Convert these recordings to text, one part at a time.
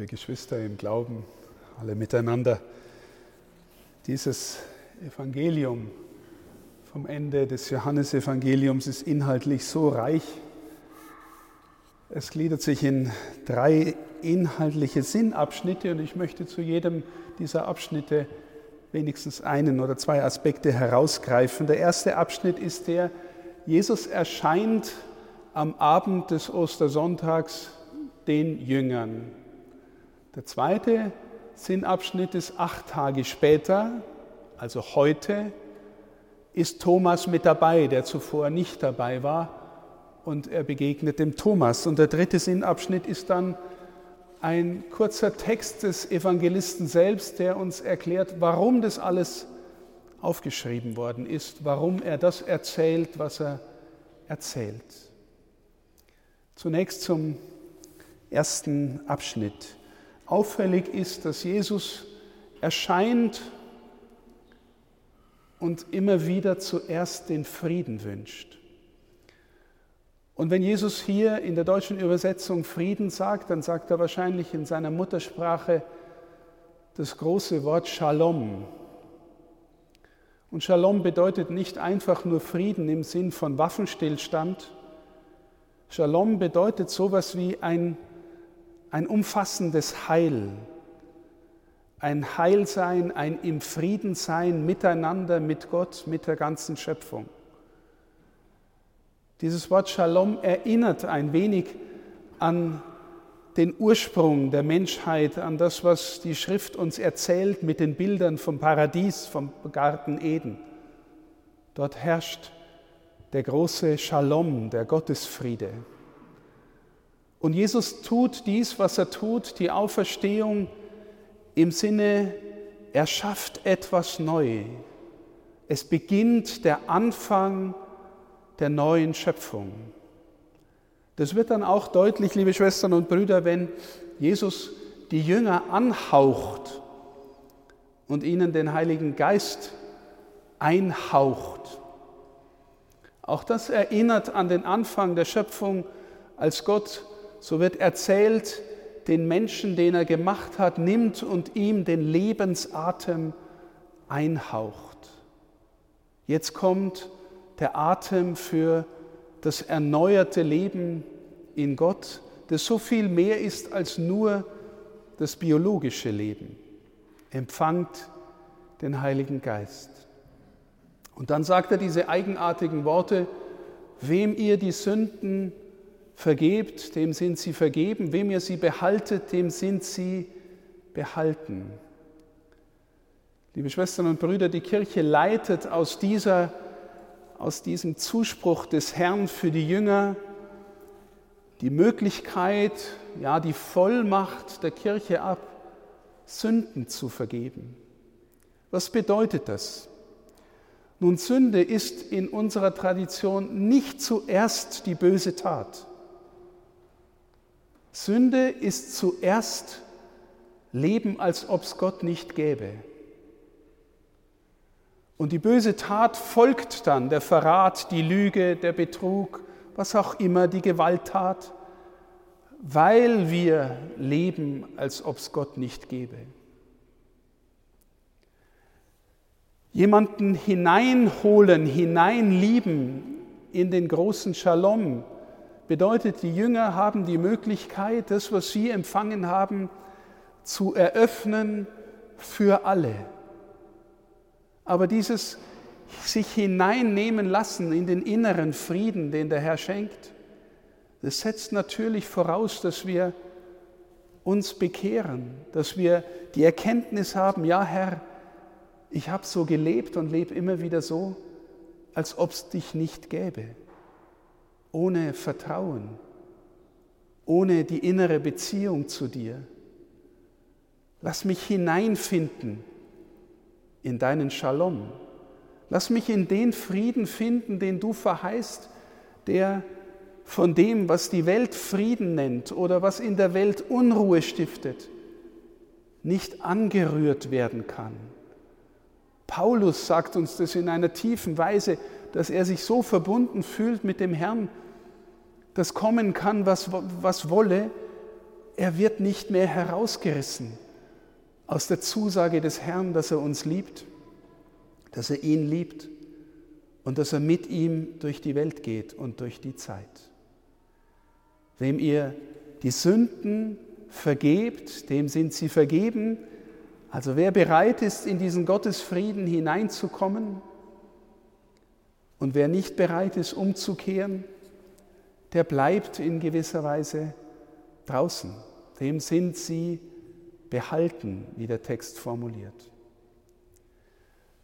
liebe Geschwister im Glauben, alle miteinander. Dieses Evangelium vom Ende des Johannesevangeliums ist inhaltlich so reich. Es gliedert sich in drei inhaltliche Sinnabschnitte und ich möchte zu jedem dieser Abschnitte wenigstens einen oder zwei Aspekte herausgreifen. Der erste Abschnitt ist der, Jesus erscheint am Abend des Ostersonntags den Jüngern. Der zweite Sinnabschnitt ist acht Tage später, also heute, ist Thomas mit dabei, der zuvor nicht dabei war, und er begegnet dem Thomas. Und der dritte Sinnabschnitt ist dann ein kurzer Text des Evangelisten selbst, der uns erklärt, warum das alles aufgeschrieben worden ist, warum er das erzählt, was er erzählt. Zunächst zum ersten Abschnitt. Auffällig ist, dass Jesus erscheint und immer wieder zuerst den Frieden wünscht. Und wenn Jesus hier in der deutschen Übersetzung Frieden sagt, dann sagt er wahrscheinlich in seiner Muttersprache das große Wort Shalom. Und Shalom bedeutet nicht einfach nur Frieden im Sinn von Waffenstillstand. Shalom bedeutet sowas wie ein ein umfassendes Heil, ein Heilsein, ein im Frieden sein miteinander, mit Gott, mit der ganzen Schöpfung. Dieses Wort Shalom erinnert ein wenig an den Ursprung der Menschheit, an das, was die Schrift uns erzählt mit den Bildern vom Paradies, vom Garten Eden. Dort herrscht der große Shalom, der Gottesfriede. Und Jesus tut dies, was er tut, die Auferstehung im Sinne, er schafft etwas neu. Es beginnt der Anfang der neuen Schöpfung. Das wird dann auch deutlich, liebe Schwestern und Brüder, wenn Jesus die Jünger anhaucht und ihnen den Heiligen Geist einhaucht. Auch das erinnert an den Anfang der Schöpfung, als Gott so wird erzählt, den Menschen, den er gemacht hat, nimmt und ihm den Lebensatem einhaucht. Jetzt kommt der Atem für das erneuerte Leben in Gott, das so viel mehr ist als nur das biologische Leben. Empfangt den Heiligen Geist. Und dann sagt er diese eigenartigen Worte, wem ihr die Sünden vergebt, dem sind sie vergeben, wem ihr sie behaltet, dem sind sie behalten. Liebe Schwestern und Brüder, die Kirche leitet aus, dieser, aus diesem Zuspruch des Herrn für die Jünger die Möglichkeit, ja die Vollmacht der Kirche ab, Sünden zu vergeben. Was bedeutet das? Nun, Sünde ist in unserer Tradition nicht zuerst die böse Tat. Sünde ist zuerst Leben, als ob es Gott nicht gäbe. Und die böse Tat folgt dann, der Verrat, die Lüge, der Betrug, was auch immer, die Gewalttat, weil wir leben, als ob es Gott nicht gäbe. Jemanden hineinholen, hineinlieben in den großen Shalom, bedeutet, die Jünger haben die Möglichkeit, das, was sie empfangen haben, zu eröffnen für alle. Aber dieses sich hineinnehmen lassen in den inneren Frieden, den der Herr schenkt, das setzt natürlich voraus, dass wir uns bekehren, dass wir die Erkenntnis haben, ja Herr, ich habe so gelebt und lebe immer wieder so, als ob es dich nicht gäbe ohne Vertrauen, ohne die innere Beziehung zu dir. Lass mich hineinfinden in deinen Shalom. Lass mich in den Frieden finden, den du verheißt, der von dem, was die Welt Frieden nennt oder was in der Welt Unruhe stiftet, nicht angerührt werden kann. Paulus sagt uns das in einer tiefen Weise, dass er sich so verbunden fühlt mit dem Herrn, dass kommen kann, was, was wolle. er wird nicht mehr herausgerissen aus der Zusage des Herrn, dass er uns liebt, dass er ihn liebt und dass er mit ihm durch die Welt geht und durch die Zeit. Wem ihr die Sünden vergebt, dem sind sie vergeben. Also wer bereit ist, in diesen Gottesfrieden hineinzukommen und wer nicht bereit ist, umzukehren, der bleibt in gewisser Weise draußen. Dem sind sie behalten, wie der Text formuliert.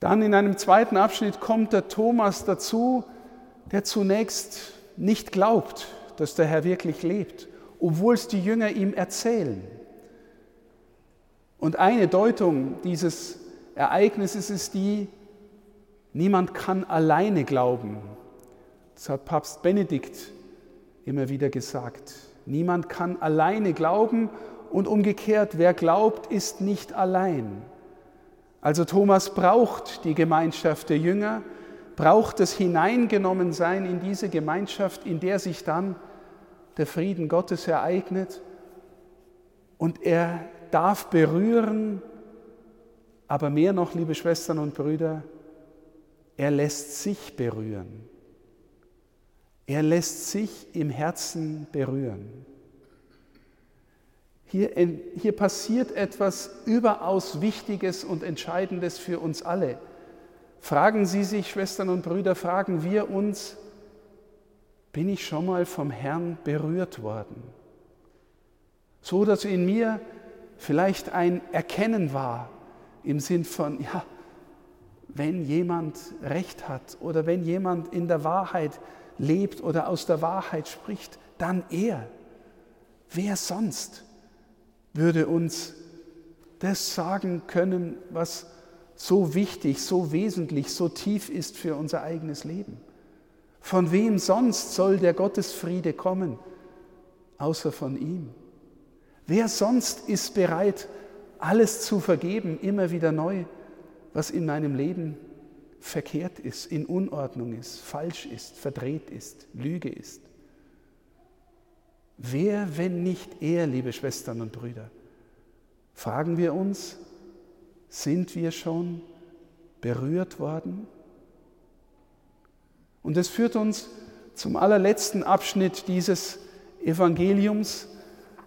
Dann in einem zweiten Abschnitt kommt der Thomas dazu, der zunächst nicht glaubt, dass der Herr wirklich lebt, obwohl es die Jünger ihm erzählen. Und eine Deutung dieses Ereignisses ist die, niemand kann alleine glauben. Das hat Papst Benedikt immer wieder gesagt. Niemand kann alleine glauben und umgekehrt, wer glaubt, ist nicht allein. Also Thomas braucht die Gemeinschaft der Jünger, braucht das Hineingenommensein in diese Gemeinschaft, in der sich dann der Frieden Gottes ereignet und er darf berühren, aber mehr noch, liebe Schwestern und Brüder, er lässt sich berühren. Er lässt sich im Herzen berühren. Hier, hier passiert etwas überaus Wichtiges und Entscheidendes für uns alle. Fragen Sie sich, Schwestern und Brüder, fragen wir uns, bin ich schon mal vom Herrn berührt worden? So dass in mir vielleicht ein Erkennen war im Sinn von, ja, wenn jemand Recht hat oder wenn jemand in der Wahrheit lebt oder aus der Wahrheit spricht, dann er. Wer sonst? würde uns das sagen können, was so wichtig, so wesentlich, so tief ist für unser eigenes Leben. Von wem sonst soll der Gottesfriede kommen, außer von ihm? Wer sonst ist bereit, alles zu vergeben, immer wieder neu, was in meinem Leben verkehrt ist, in Unordnung ist, falsch ist, verdreht ist, Lüge ist? Wer, wenn nicht er, liebe Schwestern und Brüder? Fragen wir uns, sind wir schon berührt worden? Und es führt uns zum allerletzten Abschnitt dieses Evangeliums,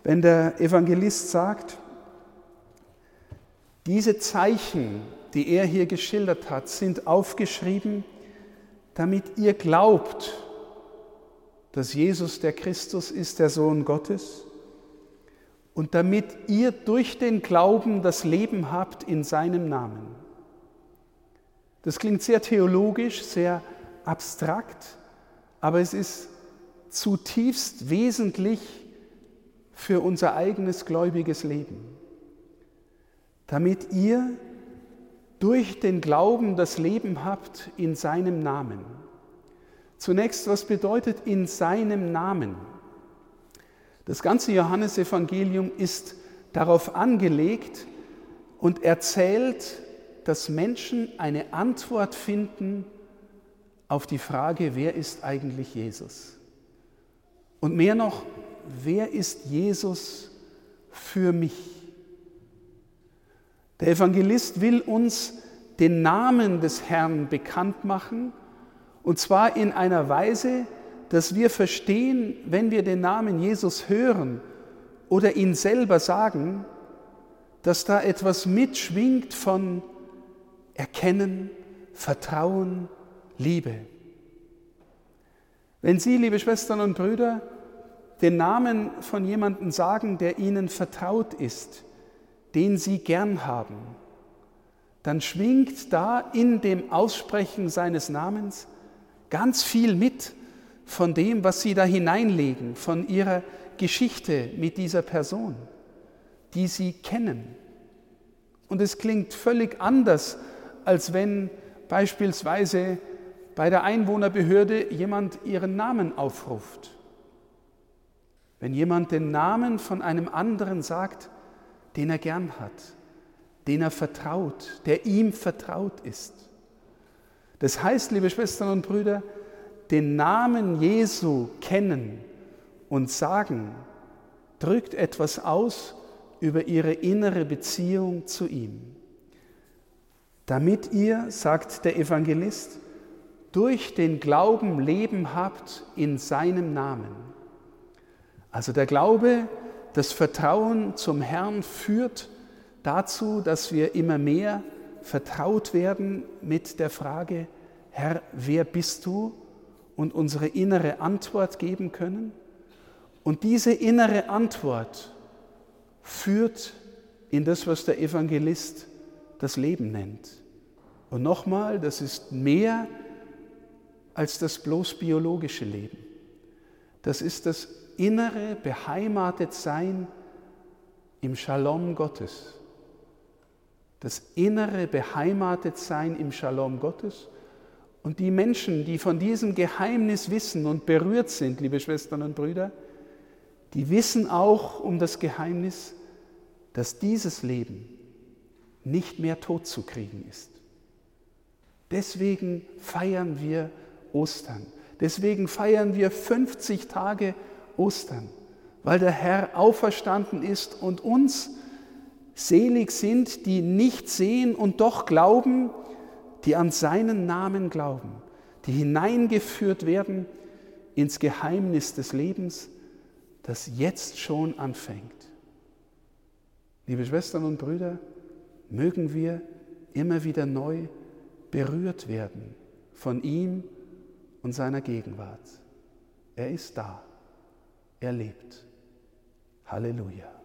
wenn der Evangelist sagt, diese Zeichen, die er hier geschildert hat, sind aufgeschrieben, damit ihr glaubt, dass Jesus der Christus ist, der Sohn Gottes, und damit ihr durch den Glauben das Leben habt in seinem Namen. Das klingt sehr theologisch, sehr abstrakt, aber es ist zutiefst wesentlich für unser eigenes gläubiges Leben. Damit ihr durch den Glauben das Leben habt in seinem Namen. Zunächst, was bedeutet in seinem Namen? Das ganze Johannesevangelium ist darauf angelegt und erzählt, dass Menschen eine Antwort finden auf die Frage, wer ist eigentlich Jesus? Und mehr noch, wer ist Jesus für mich? Der Evangelist will uns den Namen des Herrn bekannt machen, und zwar in einer Weise, dass wir verstehen, wenn wir den Namen Jesus hören oder ihn selber sagen, dass da etwas mitschwingt von Erkennen, Vertrauen, Liebe. Wenn Sie, liebe Schwestern und Brüder, den Namen von jemandem sagen, der Ihnen vertraut ist, den Sie gern haben, dann schwingt da in dem Aussprechen seines Namens ganz viel mit von dem, was sie da hineinlegen, von ihrer Geschichte mit dieser Person, die sie kennen. Und es klingt völlig anders, als wenn beispielsweise bei der Einwohnerbehörde jemand ihren Namen aufruft. Wenn jemand den Namen von einem anderen sagt, den er gern hat, den er vertraut, der ihm vertraut ist. Das heißt, liebe Schwestern und Brüder, den Namen Jesu kennen und sagen, drückt etwas aus über ihre innere Beziehung zu ihm. Damit ihr, sagt der Evangelist, durch den Glauben Leben habt in seinem Namen. Also der Glaube, das Vertrauen zum Herrn führt dazu, dass wir immer mehr vertraut werden mit der Frage, Herr, wer bist du? Und unsere innere Antwort geben können. Und diese innere Antwort führt in das, was der Evangelist das Leben nennt. Und nochmal, das ist mehr als das bloß biologische Leben. Das ist das innere Beheimatetsein im Shalom Gottes. Das innere Beheimatetsein im Shalom Gottes. Und die Menschen, die von diesem Geheimnis wissen und berührt sind, liebe Schwestern und Brüder, die wissen auch um das Geheimnis, dass dieses Leben nicht mehr tot zu kriegen ist. Deswegen feiern wir Ostern. Deswegen feiern wir 50 Tage Ostern, weil der Herr auferstanden ist und uns selig sind, die nicht sehen und doch glauben, die an seinen Namen glauben, die hineingeführt werden ins Geheimnis des Lebens, das jetzt schon anfängt. Liebe Schwestern und Brüder, mögen wir immer wieder neu berührt werden von ihm und seiner Gegenwart. Er ist da. Er lebt. Halleluja.